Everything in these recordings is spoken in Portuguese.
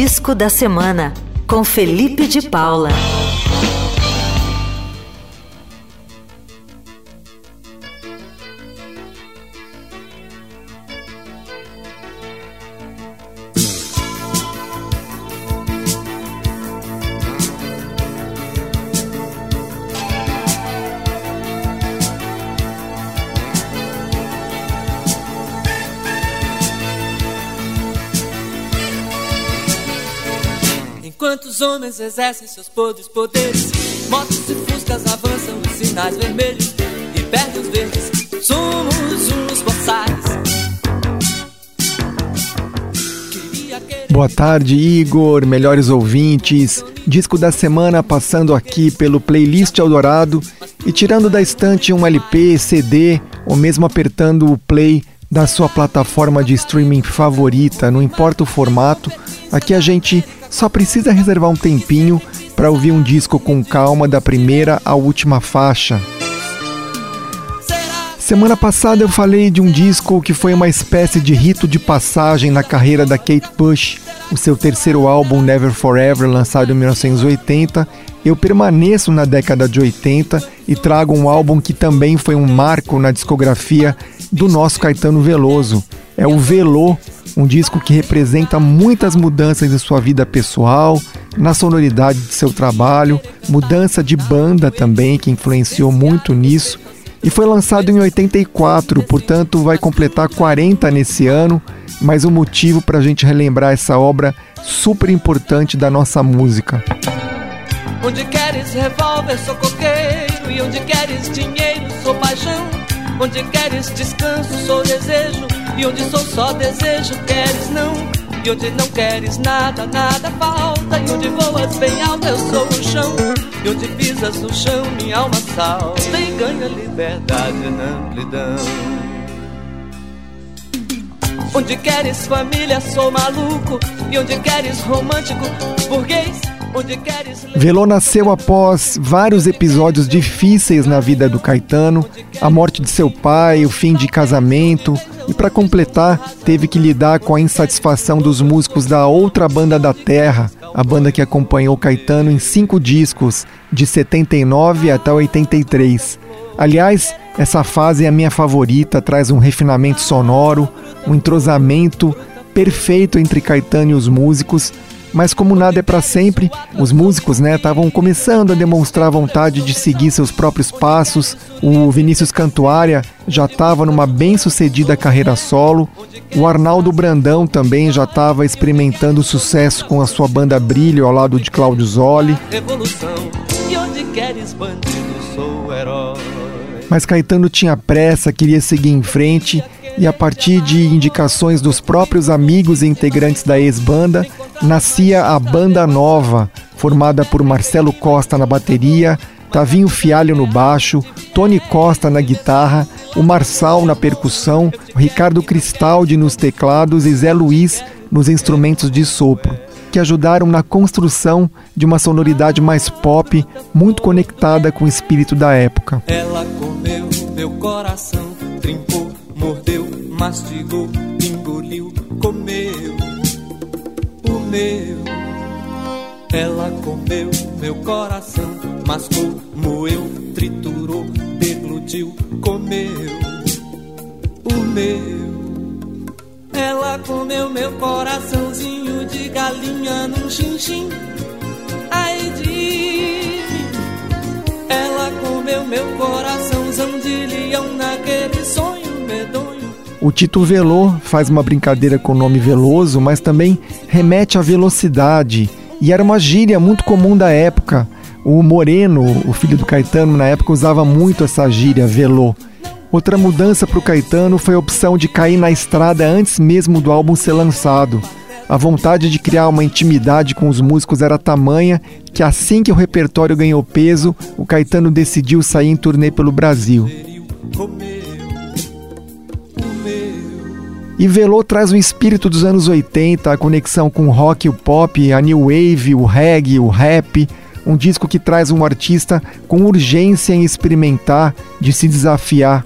Disco da Semana, com Felipe de Paula. Os homens exercem seus podres poderes. Motos e fuscas avançam os sinais vermelhos e perdem os verdes. Somos uns boçais. Boa tarde, Igor, melhores ouvintes. Disco da semana passando aqui pelo playlist Eldorado e tirando da estante um LP, CD ou mesmo apertando o play da sua plataforma de streaming favorita, não importa o formato. Aqui a gente só precisa reservar um tempinho para ouvir um disco com calma da primeira à última faixa. Semana passada eu falei de um disco que foi uma espécie de rito de passagem na carreira da Kate Bush, o seu terceiro álbum Never Forever, lançado em 1980. Eu permaneço na década de 80 e trago um álbum que também foi um marco na discografia do nosso Caetano Veloso. É o Velô, um disco que representa muitas mudanças em sua vida pessoal, na sonoridade de seu trabalho, mudança de banda também, que influenciou muito nisso. E foi lançado em 84, portanto vai completar 40 nesse ano, mais um motivo para a gente relembrar essa obra super importante da nossa música. Onde queres revólver, sou coqueiro, e onde queres dinheiro, sou paixão. Onde queres descanso, sou desejo. E onde sou só desejo, queres não. E onde não queres nada, nada falta. E onde voas bem alto, eu sou o chão. E onde pisas no chão, minha alma salta. E ganha liberdade na amplidão. Onde queres família, sou maluco. E onde queres romântico, burguês. Velô nasceu após vários episódios difíceis na vida do Caetano, a morte de seu pai, o fim de casamento, e para completar, teve que lidar com a insatisfação dos músicos da outra banda da Terra, a banda que acompanhou Caetano em cinco discos, de 79 até 83. Aliás, essa fase é a minha favorita, traz um refinamento sonoro, um entrosamento perfeito entre Caetano e os músicos mas como nada é para sempre, os músicos né estavam começando a demonstrar vontade de seguir seus próprios passos. O Vinícius Cantuária já estava numa bem-sucedida carreira solo. O Arnaldo Brandão também já estava experimentando sucesso com a sua banda Brilho ao lado de Cláudio Zoli. Mas Caetano tinha pressa, queria seguir em frente e a partir de indicações dos próprios amigos e integrantes da ex-banda, nascia a Banda Nova, formada por Marcelo Costa na bateria, Tavinho Fialho no baixo, Tony Costa na guitarra, o Marçal na percussão, Ricardo Cristaldi nos teclados e Zé Luiz nos instrumentos de sopro, que ajudaram na construção de uma sonoridade mais pop, muito conectada com o espírito da época. Ela comeu meu coração, trincou, mordeu, mastigou, engoliu, comeu meu. Ela comeu meu coração, mascou, moeu, triturou, deglutiu, comeu o meu. Ela comeu meu coraçãozinho de galinha num xinxim. Ai de. Ela comeu meu coraçãozão de leão naquele sonho medonho. O título Velô faz uma brincadeira com o nome Veloso, mas também remete à velocidade. E era uma gíria muito comum da época. O Moreno, o filho do Caetano, na época usava muito essa gíria, velô. Outra mudança para o Caetano foi a opção de cair na estrada antes mesmo do álbum ser lançado. A vontade de criar uma intimidade com os músicos era tamanha que assim que o repertório ganhou peso, o Caetano decidiu sair em turnê pelo Brasil. E Velô traz o espírito dos anos 80, a conexão com o rock, o pop, a new wave, o reggae, o rap. Um disco que traz um artista com urgência em experimentar, de se desafiar.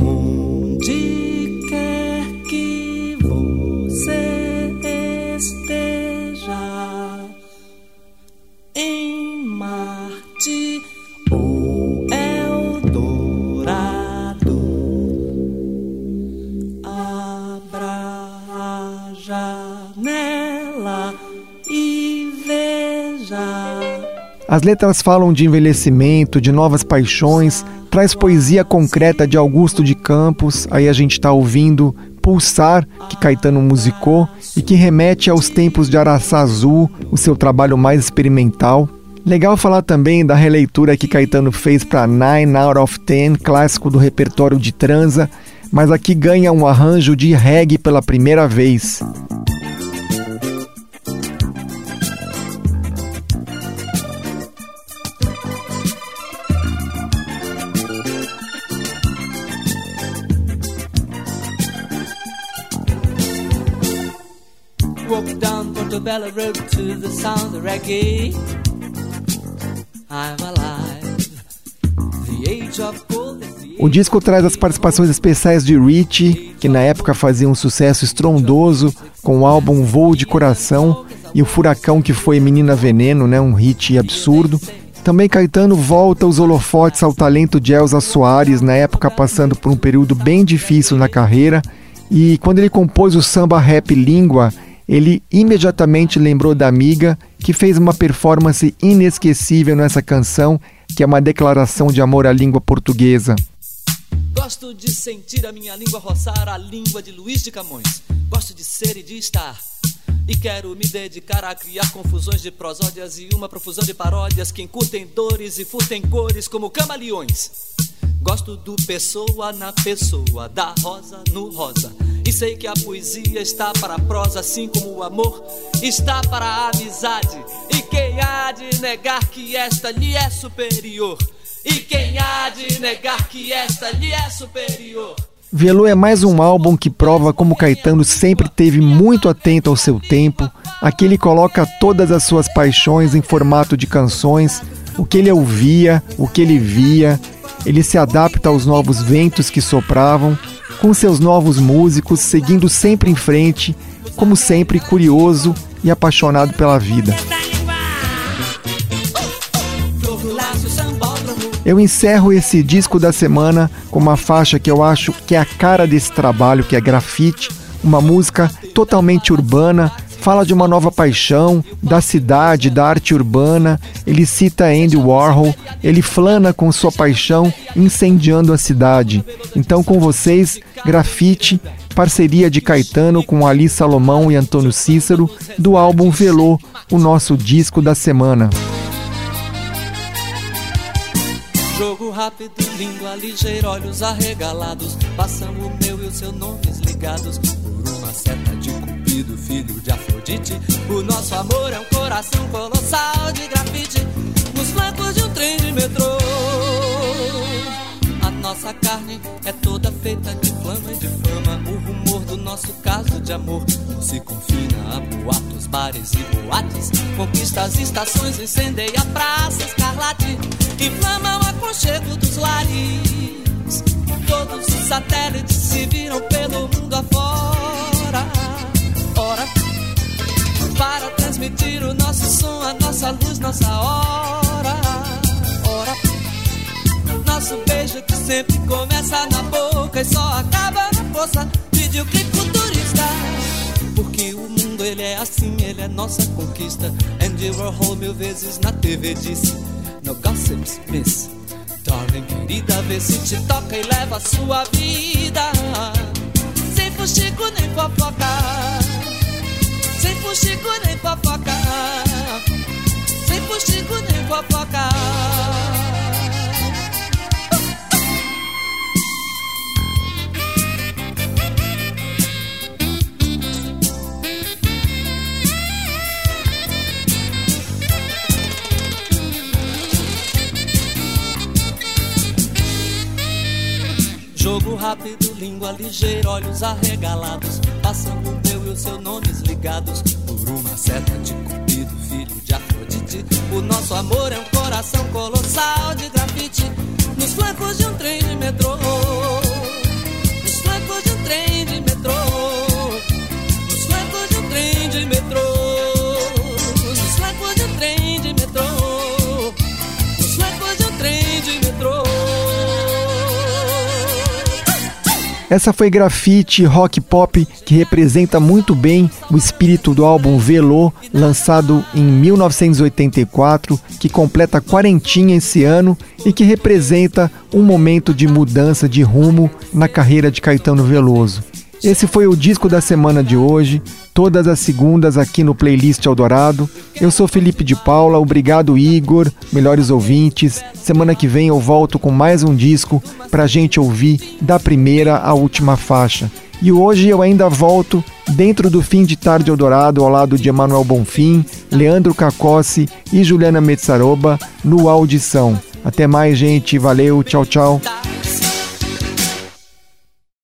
As letras falam de envelhecimento, de novas paixões, traz poesia concreta de Augusto de Campos, aí a gente está ouvindo Pulsar, que Caetano musicou, e que remete aos tempos de Araçá Azul, o seu trabalho mais experimental. Legal falar também da releitura que Caetano fez para Nine Out of Ten, clássico do repertório de transa, mas aqui ganha um arranjo de reggae pela primeira vez. Road to the sound of reggae. I'm alive. The age of gold o disco traz as participações especiais de Rich, que na época fazia um sucesso estrondoso com o álbum Voo de Coração e o Furacão que foi Menina Veneno, né, um hit absurdo. Também Caetano volta os holofotes ao talento de Elza Soares, na época passando por um período bem difícil na carreira, e quando ele compôs o samba rap Língua, ele imediatamente lembrou da amiga, que fez uma performance inesquecível nessa canção, que é uma declaração de amor à língua portuguesa. Gosto de sentir a minha língua roçar a língua de Luiz de Camões. Gosto de ser e de estar. E quero me dedicar a criar confusões de prosódias e uma profusão de paródias que encurtem dores e furtem cores como camaleões. Gosto do pessoa na pessoa, da rosa no rosa. Sei que a poesia está para a prosa, assim como o amor está para a amizade. E quem há de negar que esta lhe é superior? E quem há de negar que esta lhe é superior? Velu é mais um álbum que prova como Caetano sempre teve muito atento ao seu tempo. Aqui ele coloca todas as suas paixões em formato de canções, o que ele ouvia, o que ele via, ele se adapta aos novos ventos que sopravam, com seus novos músicos, seguindo sempre em frente, como sempre curioso e apaixonado pela vida. Eu encerro esse disco da semana com uma faixa que eu acho que é a cara desse trabalho, que é Grafite, uma música totalmente urbana, fala de uma nova paixão, da cidade, da arte urbana. Ele cita Andy Warhol, ele flana com sua paixão incendiando a cidade. Então, com vocês, Grafite, parceria de Caetano com Ali Salomão e Antônio Cícero, do álbum Velô, o nosso disco da semana. Jogo rápido, língua ligeira, olhos arregalados. Passamos o meu e os seus nomes ligados por uma seta de cupido, filho de Afrodite. O nosso amor é um coração colossal de grafite nos flancos de um trem de metrô. A nossa carne é toda feita de flama e de fama. O rumor do nosso caso de amor se confina a boatos, bares e boates. Conquista as estações, incendeia praça escarlate. Inflama o aconchego dos lares. Todos os satélites se viram pelo mundo afora. Para transmitir o nosso som, a nossa luz, nossa hora. Ora, nosso beijo que sempre começa na boca e só acaba na força. Videoclipe futurista. Porque o mundo ele é assim, ele é nossa conquista. Andy Warhol mil vezes na TV disse no gossips, miss. Darling, querida, vê se te toca e leva a sua vida. Sem fuxico nem fofoca. Fuxico nem fofoca. Sem fuxico nem fofoca. Jogo rápido, língua ligeira, olhos arregalados. Passando o meu e os seus nomes ligados. Uma seta de cupido, filho de Afrodite. O nosso amor é um coração colossal de grafite. Nos flancos de um trem de metrô. Essa foi grafite rock pop que representa muito bem o espírito do álbum Velô, lançado em 1984, que completa quarentinha esse ano e que representa um momento de mudança de rumo na carreira de Caetano Veloso. Esse foi o disco da semana de hoje, todas as segundas aqui no Playlist Eldorado. Eu sou Felipe de Paula, obrigado Igor, melhores ouvintes. Semana que vem eu volto com mais um disco pra gente ouvir da primeira à última faixa. E hoje eu ainda volto dentro do fim de tarde Eldorado ao lado de Emanuel Bonfim, Leandro Cacossi e Juliana Metzaroba no Audição. Até mais, gente. Valeu. Tchau, tchau.